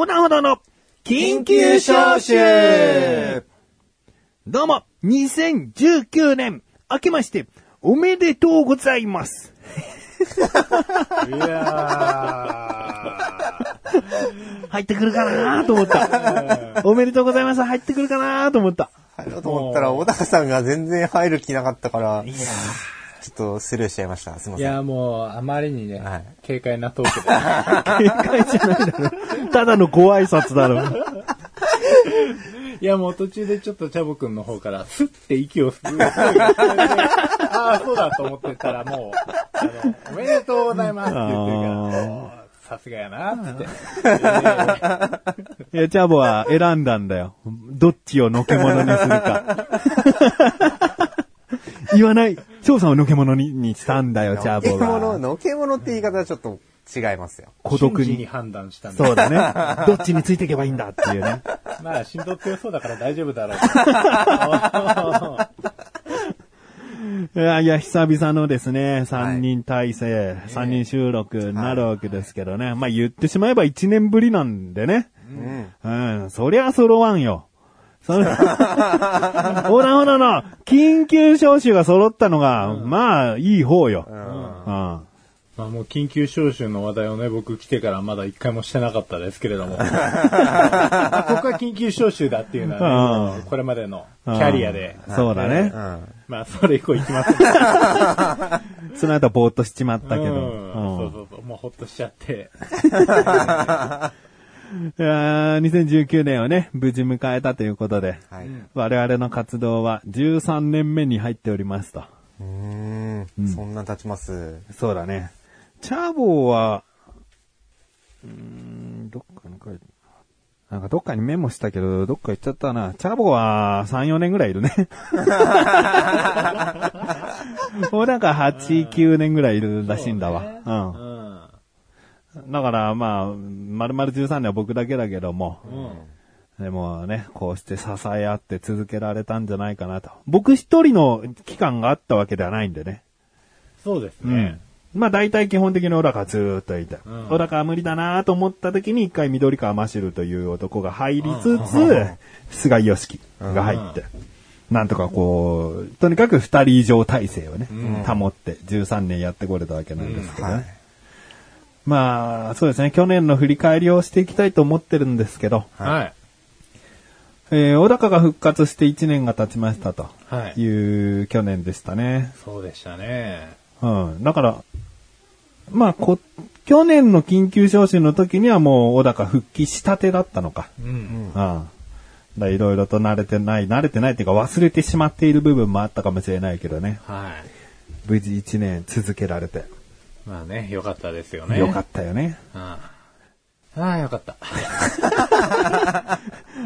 横断歩道の緊急招集どうも、2019年、明けまして、おめでとうございます。いや入ってくるかなと思った。おめでとうございます。入ってくるかなと思った。入ろうと思ったら、小高さんが全然入る気なかったから、ちょっとスルーしちゃいました。すいません。いや、もう、あまりにね、はい軽快なトークで。警戒じゃないだろ。ただのご挨拶だろ。いや、もう途中でちょっとチャボくんの方から、スッて息を吸う。ああ、そうだと思ってたら、もう、あの、おめでとうございますって言ってるからさすがやな、つって。いや、チャボは選んだんだよ。どっちをのけ者にするか。言わない。翔さんをのけ者ににしたんだよ、チャのけボ物、は。のけ物って言い方はちょっと違いますよ。孤独にに。判断したんで。そうだね。どっちについていけばいいんだっていうね。まあ、心臓強そうだから大丈夫だろう。いやいや、久々のですね、三人体制、三、人収録になるわけですけどね。まあ言ってしまえば一年ぶりなんでね。うん。うん、そりゃ揃わんよ。それ、ほらほらの、緊急招集が揃ったのが、まあ、いい方よ。うん。まあもう緊急招集の話題をね、僕来てからまだ一回もしてなかったですけれども。ここは緊急招集だっていうのはね、うんこれまでのキャリアで。そうだねう。ん。まあそれ以降行きません。その後ぼーっとしちまったけど。うんうんそうそうそう。もうほっとしちゃって。いやー2019年をね、無事迎えたということで、はい。う我々の活動は13年目に入っておりますと。ーん。そんな経ちます。そうだね。チャーボーは、うーん、どっかに書いて、なんかどっかにメモしたけど、どっか行っちゃったな。チャーボーは3、4年ぐらいいるね。もうなんか8、9年ぐらいいるらしいんだわ。ううん。ん。だからまあ、丸々13年は僕だけだけども、うん。でもね、こうして支え合って続けられたんじゃないかなと。僕一人の期間があったわけではないんでね。そうですねうん。。まあ大体基本的に小高ずーっといて、うん小高は無理だなと思った時に一回緑川マシュルという男が入りつつ、菅井良樹が入って、なんとかこう、とにかく二人以上体制をね、保って13年やってこれたわけなんですけどね。はいまあ、そうですね、去年の振り返りをしていきたいと思ってるんですけど、はい。えー小高が復活して1年が経ちましたとはい。いう去年でしたね。そうでしたね。うん。だから、まあ、こ、去年の緊急招集の時にはもう小高復帰したてだったのか。うん。うん。いろいろと慣れてない、慣れてないっていうか忘れてしまっている部分もあったかもしれないけどね。はい。無事1年続けられて。まあね、よかったですよね。よかったよね。ああああ、よかった。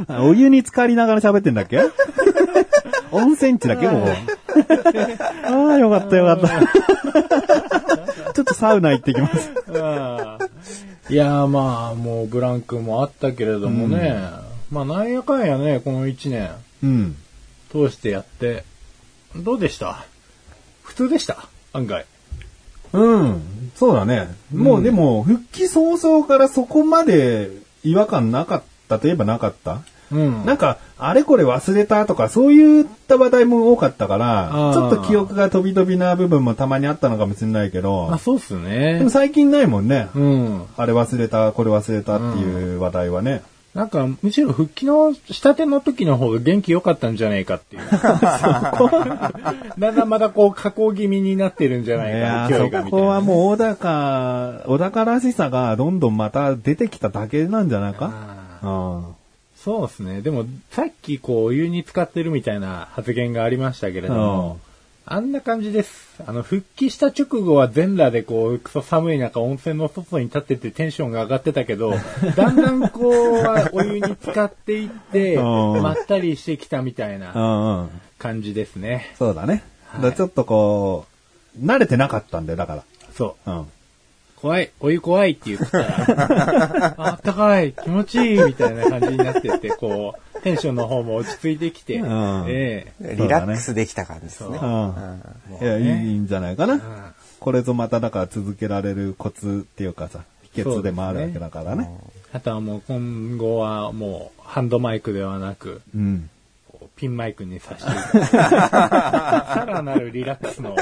あ お湯に浸かりながら喋ってんだっけ？温泉地だっけ？ここ。ああ、よかったよかった。ちょっとサウナ行ってきます。いやーまあ、もうブランクもあったけれどもね、まあなんやかんやね、この1年うん。通してやって、どうでした？普通でした？案外。うん。そうだね。もうでも、復帰早々からそこまで違和感なかったといえばなかった？うんなんか、あれこれ忘れたとか、そういった話題も多かったからちょっと記憶が飛び飛びな部分もたまにあったのかもしれないけあ、ど、そうっすでねも。最近ないもんね。うん。あれ忘れた、これ忘れたっていう話題はね。なんか、むしろ復帰のしたての時の方が元気良かったんじゃないかっていう。だんだんまだこう、加工気味になってるんじゃないか、勢いーそこ。はもう小高、小高らしさがどんどんまた出てきただけなんじゃないか？うん。そうですね。でも、さっきこう、お湯に使ってるみたいな発言がありましたけれども、あんな感じです。あの、復帰した直後は全裸でこう、クソ寒い中温泉の外に立っててテンションが上がってたけど、だんだんこう、お湯に浸かっていって、うんまったりしてきたみたいなうんうん。感じですね。そうだね。はいちょっとこう、慣れてなかったんだよ、だかそう。ら。うん。怖い、お湯怖いって言ってたら、ああったかい、気持ちいい、みたいな感じになってって、こう、テンションの方も落ち着いてきて、うんええリラックスできた感じですね。うん。いや、いいんじゃないかな。これぞまただから続けられるコツっていうかさ、秘訣でもあるわけだからね。あとはもう今後はもうハンドマイクではなく、うん。ピンマイクにさしてさらなるリラックスの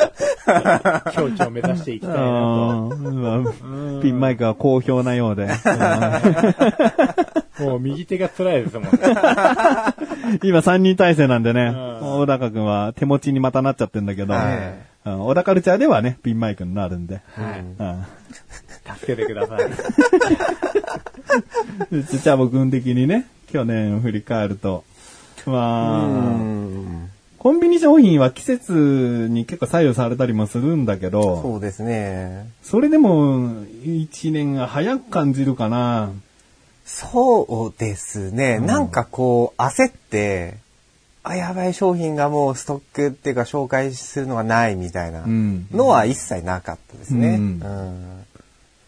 境地を目指していきたいなと。ピンマイクは好評なようで。もう右手が辛いですもんね。今3人体制なんでね、ん小高くんは手持ちにまたなっちゃってんだけど、小高カルチャーではね、ピンマイクになるんで。助けてください。でちっちゃい僕的にね、去年を振り返ると、ま。コンビニ商品は季節に結構左右されたりもするんだけど、そうですね。それでも一年が早く感じるかな。そうですね。なんかこう、焦って、あ、やばい商品がもうストックっていうか紹介するのがないみたいなうんのは一切なかったですね。ううんん。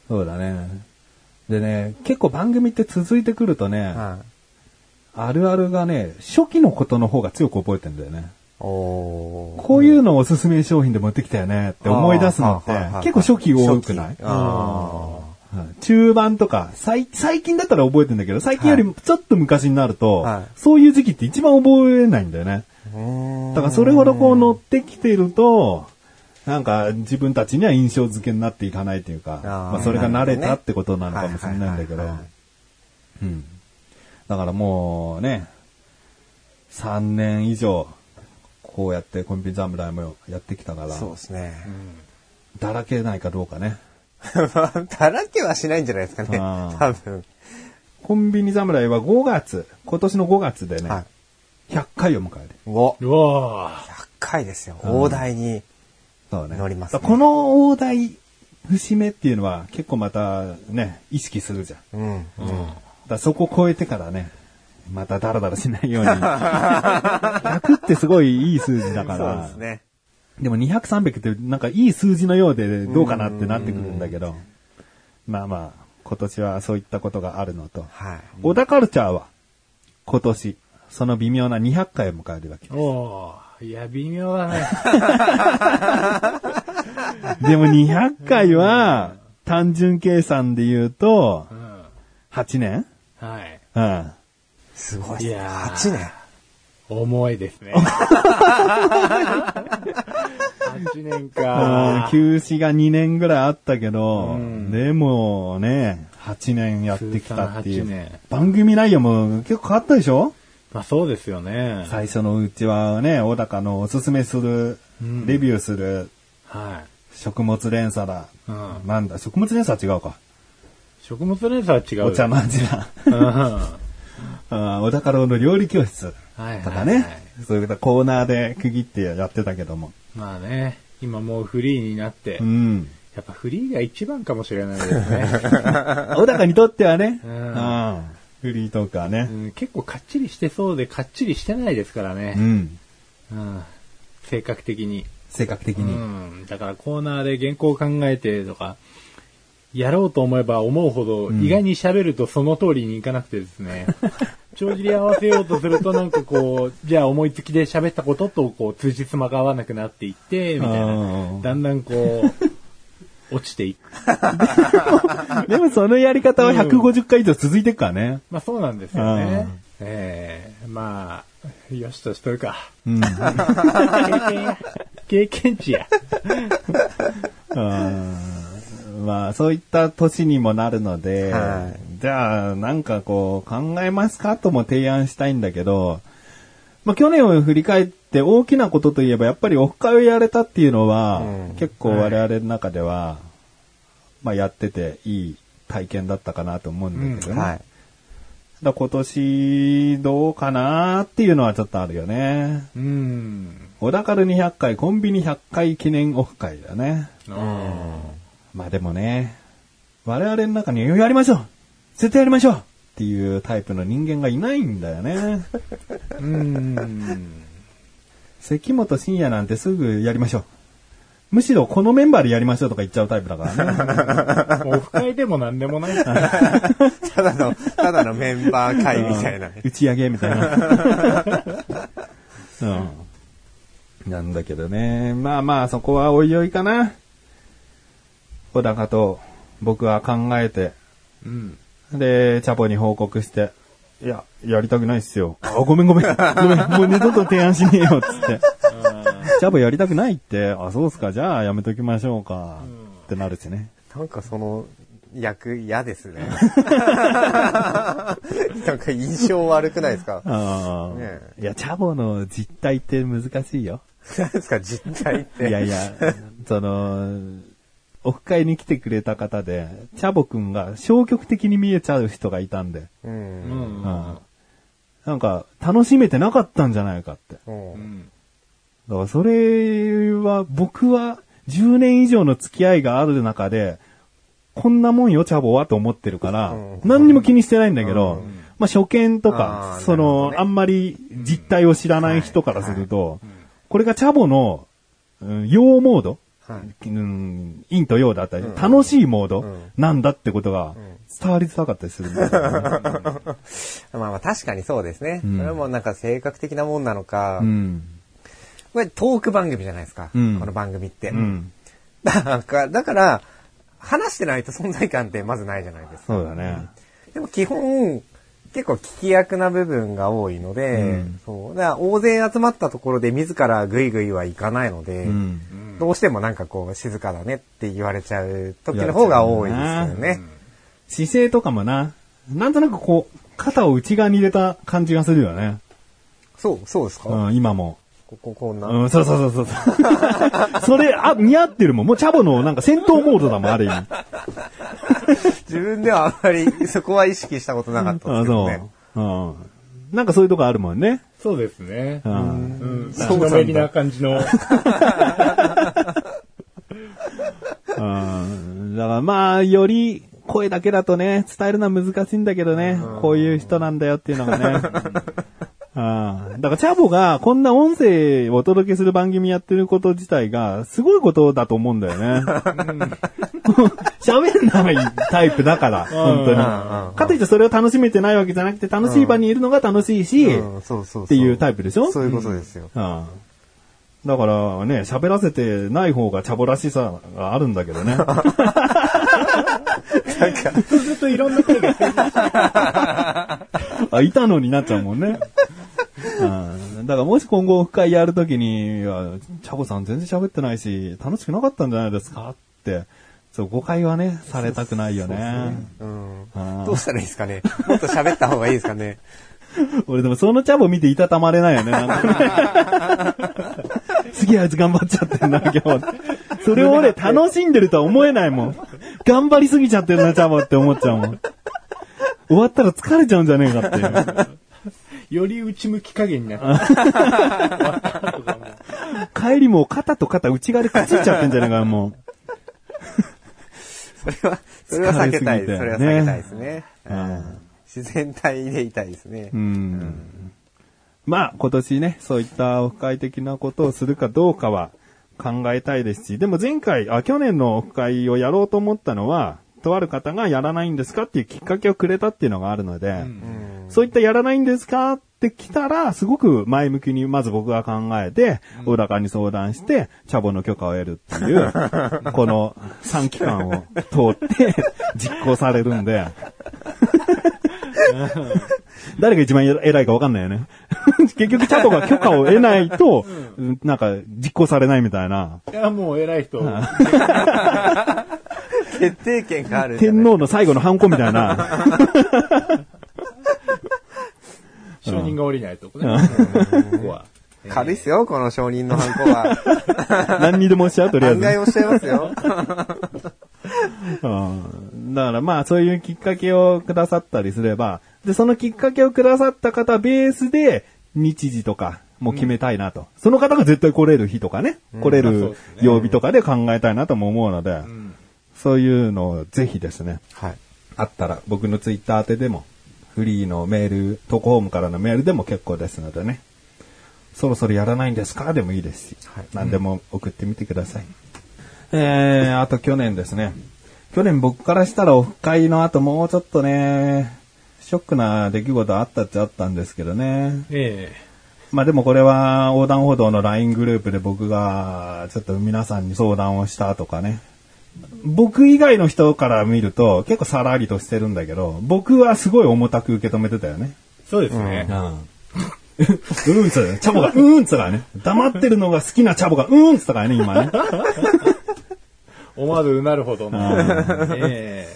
そうだね。でね、結構番組って続いてくるとね、はいあるあるがね、初期のことの方が強く覚えてんだよね。こういうのをおすすめ商品で持ってきたよねって思い出すのって結構初期多くない？中盤とか、最最近だったら覚えてんだけど、最近よりもちょっと昔になると、はい。そういう時期って一番覚えないんだよね。だからそれほどこう乗ってきてると、なんか自分たちには印象付けになっていかないというか、まあそれが慣れたってことなのかもしれないんだけど。うん。だからもうね、3年以上、こうやってコンビニ侍もやってきたから、そうですね。だらけないかどうかね。だらけはしないんじゃないですかね。多分。コンビニ侍は5月、今年の5月でね、は100回を迎える。い。お、うわ100回ですよ。大台に。乗りますねだからこの大台節目っていうのは結構またね、意識するじゃん。うん。ぁ。うん。だそこを超えてからね、またダラダラしないように。100ってすごいいい数字だかそうら。ですね。でも200、300ってなんかいい数字のようでどうかなってなってくるんだけど。まあまあ、今年はそういったことがあるのと。はい。小田カルチャーは今年、その微妙な200回を迎えるわけ。おーいや、微妙だね。でも200回は単純計算で言うとう、ん。8年はい。うん。すごい。いやー8年。重いですね。8年か。休止が2年ぐらいあったけど、うんでもね、8年やってきたってい通算8う年。番組内容も結構変わったでしょ？まあそうですよね。最初のうちはね、小高のおすすめする、うんレビューするはい。食物連鎖だ。うんなんだ、食物連鎖は違うか。食物連鎖は違うよ。お茶の味だ。うん。はあ小高郎の料理教室いはい、とかね。そういうコーナーで区切ってやってたけども。まあね、今もうフリーになって、うん。やっぱフリーが一番かもしれないですね。小高にとってはね、ううんん。フリートーカーね。うん、結構かっちりしてそうでかっちりしてないですからうね。ん。うん。性格的に。性格的うに。ん。だからコーナーで原稿を考えてとか、やろうと思えば思うほど、ん意外に喋るとその通りにいかなくてですね。帳尻合わせようとするとなんかこう、じゃあ思いつきで喋ったこととこう、通じつまが合わなくなっていって、みたいあな。ーだんだんこう、落ちていく。でもそのやり方は150回以上続いてるからね。まあそうなんですよねうん。ええまあ、よしとしとるか。うん。経験や。経験値や。うんまあ、そういった年にもなるので、はじゃあ、なんかこう、考えますか？とも提案したいんだけど、まあ、去年を振り返って大きなことといえば、やっぱりオフ会をやれたっていうのは、うん結構我々の中では、まあ、やってていい体験だったかなと思うんだけどね。はい。だ今年どうかなっていうのはちょっとあるよね。うん。小田カル200回、コンビニ100回記念オフ会だね。うん。まあでもね、我々の中にやりましょう絶対やりましょうっていうタイプの人間がいないんだよね。うん。関本深也なんてすぐやりましょう。むしろこのメンバーでやりましょうとか言っちゃうタイプだからね。オフ会でも何でもない。ただの、ただのメンバー会みたいなね。打ち上げみたいな。うん。なんだけどね。まあまあそこはおいおいかな。小高と僕は考えて、うん。で、チャボに報告して、いや、やりたくないっすよ。あ、ごめんごめん。ごめん、もう二度と提案しねえよ、つって。チャボやりたくないって、あ、そうっすか、じゃあやめときましょうか、ってなるしね。なんかその役嫌ですね。なんか印象悪くないですか？ああ、ねいや、チャボの実態って難しいよ。何ですか？実態って。いやいや、その、オフ会に来てくれた方で、チャボくんが消極的に見えちゃう人がいたんで、う。うんうんん。なんか、楽しめてなかったんじゃないかって。うんうん。だからそれは、僕は10年以上の付き合いがある中で、こんなもんよ、チャボはと思ってるから、うん何にも気にしてないんだけど、うんまあ初見とあか、ーその、あんまり実態を知らない人からすると、これがチャボの、うん、陽モード、はい。うん、陰と陽だったり、うん楽しいモードうんなんだってことが伝わりづらかったりするんだよね。まあまあ確かにそうですね。うんそれもなんか性格的なもんなのか、うん。これトーク番組じゃないですか。うんこの番組って。うん。だから、だから、話してないと存在感ってまずないじゃないですか。そうだね。でも基本、結構聞き役な部分が多いので、うんそう。だ大勢集まったところで自らグイグイはいかないので、うん。どうしてもなんかこう静かだねって言われちゃう時の方が多いですよね。姿勢とかもな、なんとなくこう、肩を内側に入れた感じがするよね。そう、そうですか、うん、今も。こここんな。うん、そうそうそうそう。それ、あ、似合ってるもん。もうチャボのなんか戦闘モードだもん、ある意味。自分ではあんまりそこは意識したことなかったであすけどね。そう。うん。なんかそういうとこあるもんね。そうですねう。。うんうなんだのめりな感じの。うん。だからまあ、より声だけだとね、伝えるのは難しいんだけどね。こういう人なんだよっていうのがね。うん。だから、チャボがこんな音声をお届けする番組やってること自体が、すごいことだと思うんだよね。喋んないタイプだから、本当に。かといってそれを楽しめてないわけじゃなくて、楽しい場にいるのが楽しいし。っていうタイプでしょ？そういうことですよ。うん。だからね、喋らせてない方がチャボらしさがあるんだけどね。そうするといろんな声が あ、いたのになっちゃうもんね。うん。だからもし今後オフ会やるときに、いやチャボさん全然喋ってないし、楽しくなかったんじゃないですかって、そう、誤解はね、されたくないよね。うん。うんどうしたらいいですかね？もっと喋った方がいいですかね？俺でもそのチャボ見ていたたまれないよね、なんかね。すげえあいつ頑張っちゃってんな、今日。それを俺楽しんでるとは思えないもん。頑張りすぎちゃってるな、チャボって思っちゃうもん。終わったら疲れちゃうんじゃねえかっていう。より内向き加減になって。帰りも肩と肩内側でくっついちゃってんじゃねえか、もそれは、それは避けたいです。それは避けたいですね。う。うん自然体でいたいですね。うん。まあ、今年ね、そういったオフ会的なことをするかどうかは考えたいですし、でも前回、あ、去年のオフ会をやろうと思ったのは、とある方がやらないんですかっていうきっかけをくれたっていうのがあるので、うん。そういったやらないんですかって来たら、すごく前向きにまず僕が考えて、小高に相談して、チャボの許可を得るっていう、この3期間を通って 実行されるんで、誰が一番偉いか分かんないよね。結局チャボが許可を得ないと、なんか実行されないみたいな、いや、もう偉い人。決定権があるじゃない？天皇の最後のハンコみたいな、承認が降りないとこね。ここは。軽いっすよ、この承認のハンコは。何にでもしちゃうとりあえず。案外おっしゃいますよ。うんだからまあそういうきっかけをくださったりすれば、で、そのきっかけをくださった方ベースで日時とかも決めたいなと。その方が絶対来れる日とかね、来れる曜日とかで考えたいなとも思うので、うんそういうのをぜひですね、はい。あったら僕のツイッター宛てでも、フリーのメール、投稿ホームからのメールでも結構ですのでね、そろそろやらないんですか？でもいいですし、はい何でも送ってみてください。えー、あと去年ですね。去年僕からしたらオフ会の後もうちょっとね、ショックな出来事あったっちゃあったんですけどね。えまあでもこれは横断歩道の LINE グループで僕がちょっと皆さんに相談をしたとかね、僕以外の人から見ると結構さらりとしてるんだけど、僕はすごい重たく受け止めてたよね。そうですね。うん。うんつったチャボが、うんつったからね。黙ってるのが好きなチャボが、うんつったからね、今ね。思わずうなるほどの。え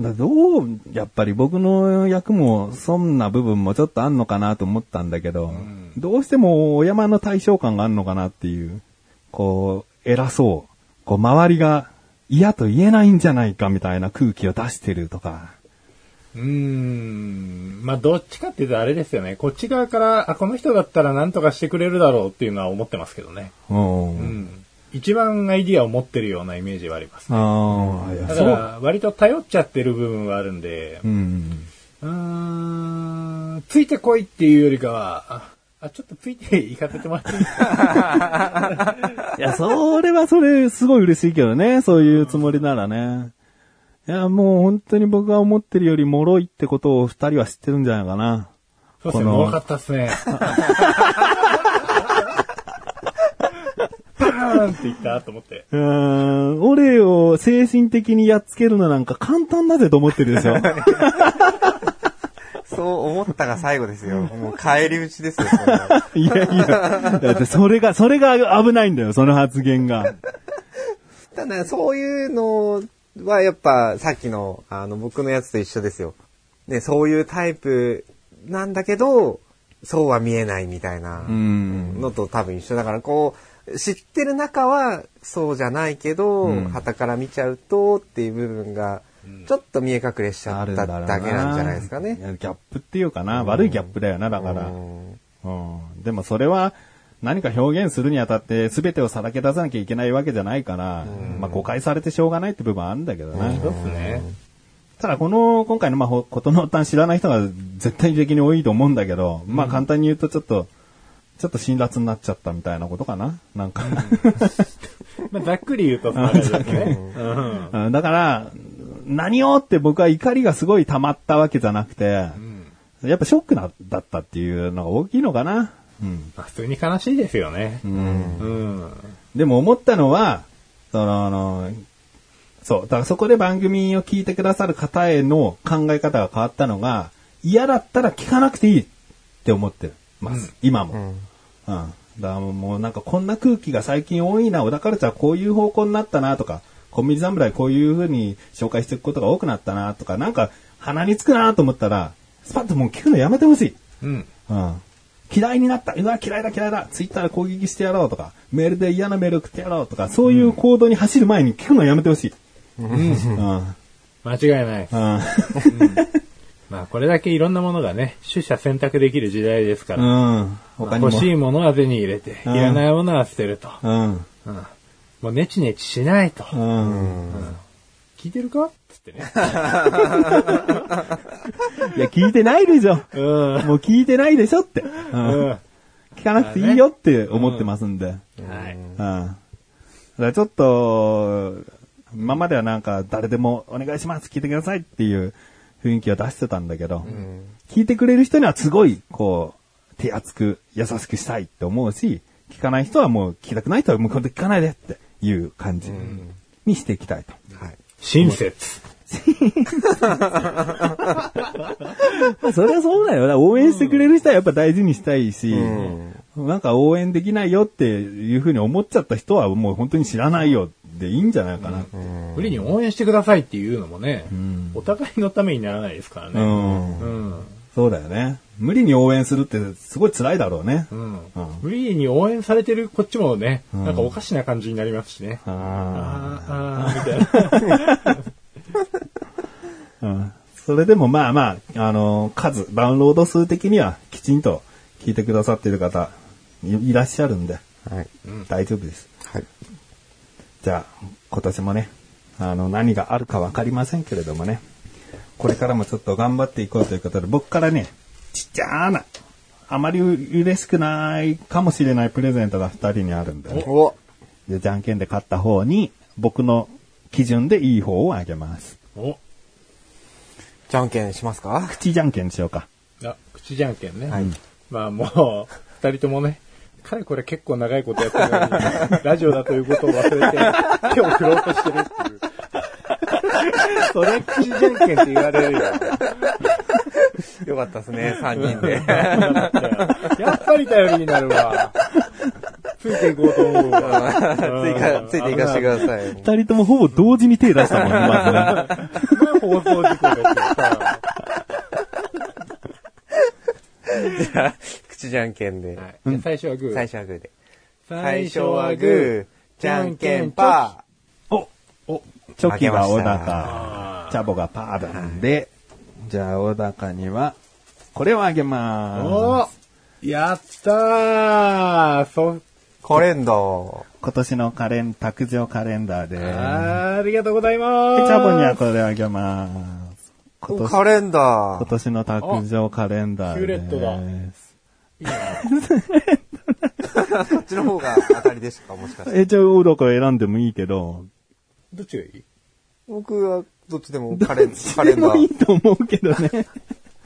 だどう、やっぱり僕の役もそんな部分もちょっとあんのかなと思ったんだけど、どうしてもお山の対象感があんのかなっていう、こう、偉そう。こう、周りが嫌と言えないんじゃないかみたいな空気を出してるとか。えうーん。まあ、どっちかっていうとあれですよね。こっち側から、あ、この人だったら何とかしてくれるだろうっていうのは思ってますけどね。うん。うん。一番アイディアを持ってるようなイメージはあります。ああ、いや、だか。ら、割と頼っちゃってる部分はあるんで、うん。うーん、ついてこいっていうよりかは、あ、あちょっとついて行かせてもらっていいですか？いや、それはそれ、すごい嬉しいけどね。そういうつもりならね。いや、もう本当に僕が思ってるより脆いってことを二人は知ってるんじゃないかな。そうですね、この多かったっすね。バーンって言ったと思って。うーん、俺を精神的にやっつけるのなんか簡単だぜと思ってるでしょ。そう思ったが最後ですよ。もう帰り討ちですよ、それはいやいや、だってそれが、それが危ないんだよ、その発言が。ただ、そういうのはやっぱさっきのあの僕のやつと一緒ですよ。ね、そういうタイプなんだけど、そうは見えないみたいなうんのと多分一緒だから、こう、知ってる中はそうじゃないけど、うん旗から見ちゃうとっていう部分が、ちょっと見え隠れしちゃったあるんだけなんじゃないですかね。やギャップっていうかな、悪いギャップだよな、だから。うん。うん。でもそれは、何か表現するにあたって全てをさらけ出さなきゃいけないわけじゃないから、まあ誤解されてしょうがないって部分はあるんだけどね。そうっすね。ただこの、今回のまあ、ほことの端知らない人が絶対的に多いと思うんだけど、まあ簡単に言うとちょっと、ちょっと辛辣になっちゃったみたいなことかな。なんか、まあ、ざっくり言うとそんな感じですね。だから、何をって僕は怒りがすごい溜まったわけじゃなくて、やっぱショックなだったっていうのが大きいのかな。うん。まあ普通に悲しいですよね。うんうん。でも思ったのは、その、あの、そう、だからそこで番組を聞いてくださる方への考え方が変わったのが、嫌だったら聞かなくていいって思ってます。今も。うん。だからもうなんかこんな空気が最近多いな、小田カルチャーこういう方向になったなとか、コンビニ侍こういう風に紹介していくことが多くなったなとか、なんか鼻につくなと思ったら、スパッともう聞くのやめてほしい。うん。うん。嫌いになった。うわ、嫌いだ嫌いだ。ツイッターで攻撃してやろうとか、メールで嫌なメール送ってやろうとか、そういう行動に走る前に聞くのやめてほしい。うん。うん。間違いない。うん。まあこれだけいろんなものがね、取捨選択できる時代ですから。うん。他にも。欲しいものは手に入れて、いうんらないものは捨てると。うん。うんもうネチネチしないと。うん。聞いてるか？つってね。いや、聞いてないでしょ。うん。もう聞いてないでしょって。う。うんん。聞かなくていいよって思ってますんで。はい。うん。だからちょっと、今まではなんか誰でもお願いします、聞いてくださいっていう雰囲気を出してたんだけど、聞いてくれる人にはすごい、こう、手厚く優しくしたいって思うし、聞かない人はもう聞きたくない人はもう今度聞かないでっていう感じにしていきたいと。はい。親切。ま あそれはそうだよな。応援してくれる人はやっぱ大事にしたいし、なんか応援できないよっていうふうに思っちゃった人はもう本当に知らないよでいいんじゃないかな。無理に応援してくださいっていうのもね、お互いのためにならないですからね。うん。うん。そうだよね。無理に応援するってすごい辛いだろうね。うんうん無理に応援されてるこっちもね、なんかおかしな感じになりますしね。ああーあー、みたいな。あ。うん。それでもまあまあ、あの数、ダウンロード数的にはきちんと聞いてくださっている方いいらっしゃるんで、はい。大丈夫です。はい。じゃあ、今年もね、あの、何があるかわかりませんけれどもね、これからもちょっと頑張っていこうということで、僕からね、ちっちゃな、あまり嬉しくないかもしれないプレゼントが二人にあるんでね、おでじゃんけんで勝った方に、僕の基準でいい方をあげます。おじゃんけんしますか？口じゃんけんにしようか。あ、口じゃんけんね。はいまあもう、二人ともね、彼これ結構長いことやってるのに、ラジオだということを忘れて、手を振ろうとしてるっていう、それ口じゃんけんって言われるよ。よかったですね、3人で。やっぱり頼りになるわ。ついていこうと思うわ。ついか、ついていかせてください。二人ともほぼ同時に手出したもんね、まずね。まあ放送事故ですよ。じゃあ、口じゃんけんで。最初はグー。最初はグーで。最最初はグー、じゃんけんパお、お、チョキが小高、チャボがパーなんで、じゃあ小高には、これをあげまおす。やったーそー。カレンダー。今年のカレン、卓上カレンダーで、あーありがとうございます。でチャボにはこれをあげます。今年カレンダ今ー。年の卓上カレンダーです。ヒューレットだ こっちの方が当たりでしたか、もしかして。え、じゃあ小高選んでもいいけど、どっちがいい？僕はどっちでもカレン、カレンダでもいいー。と思うけどね。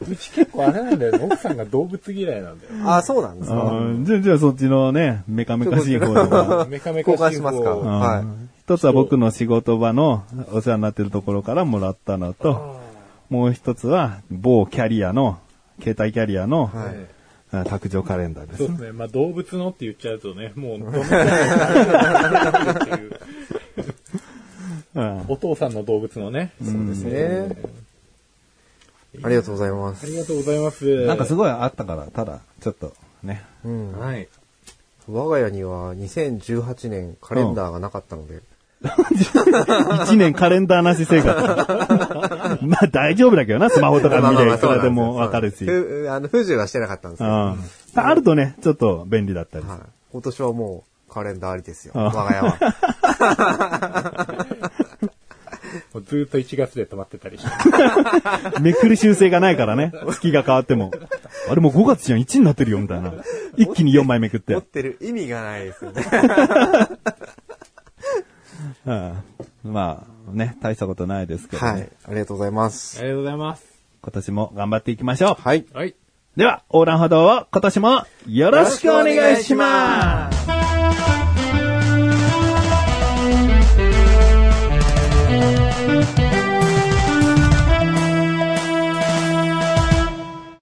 うち結構あれなんだよね。奥さんが動物嫌いなんだよ。あ、そうなんですか。うんじゃあ、じゃあそっちのね、メカメカしい方とか。メカメカ交換しますかはい一つは僕の仕事場のお世話になってるところからもらったのと、もう一つは某キャリアの、携帯キャリアの、はいあ卓上カレンダーですそう。ですね。まあ動物のって言っちゃうとね、もうどの くらいっていううんお父さんの動物のね。そうですね。ありがとうございます。ありがとうございます。なんかすごいあったから、ただ、ちょっとね。うん。はい。我が家には2018年カレンダーがなかったので、一年カレンダーなし生活。まあ大丈夫だけどな、スマホとか見りゃいくらでもわかるし。うん。ふあの、不自由はしてなかったんですよ。はあるとね、ちょっと便利だったりいする。。今年はもうカレンダーありですよ。あ我が家は。もうずーっと1月で止まってたりして。めくる習性がないからね。月が変わっても。あれもう5月じゃん、1になってるよ、みたいな。一気に4枚めくって持っ。てる意味がないですよね。う んまあね、大したことないですけどね。はい。ありがとうございます。ありがとうございます。今年も頑張っていきましょう。はい。はい。では、横断歩道を今年もよろしくお願いします。